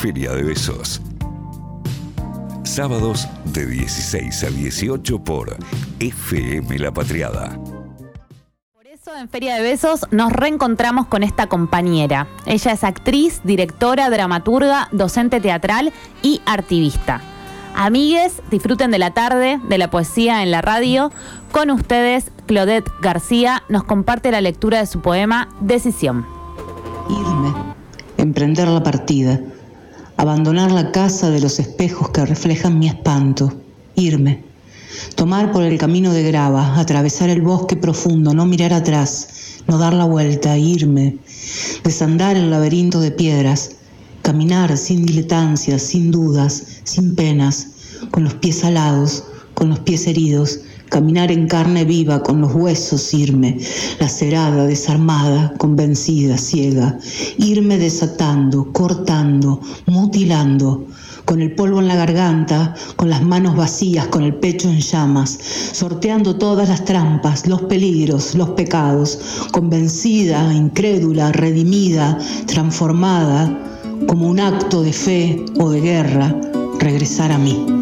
Feria de Besos. Sábados de 16 a 18 por FM La Patriada. Por eso en Feria de Besos nos reencontramos con esta compañera. Ella es actriz, directora, dramaturga, docente teatral y artivista. Amigues, disfruten de la tarde, de la poesía en la radio. Con ustedes, Claudette García nos comparte la lectura de su poema Decisión. Irme, emprender la partida, abandonar la casa de los espejos que reflejan mi espanto, irme, tomar por el camino de grava, atravesar el bosque profundo, no mirar atrás, no dar la vuelta, irme, desandar el laberinto de piedras, caminar sin diletancias, sin dudas, sin penas, con los pies alados, con los pies heridos, caminar en carne viva, con los huesos irme, lacerada, desarmada, convencida, ciega, irme desatando, cortando, mutilando, con el polvo en la garganta, con las manos vacías, con el pecho en llamas, sorteando todas las trampas, los peligros, los pecados, convencida, incrédula, redimida, transformada, como un acto de fe o de guerra, regresar a mí.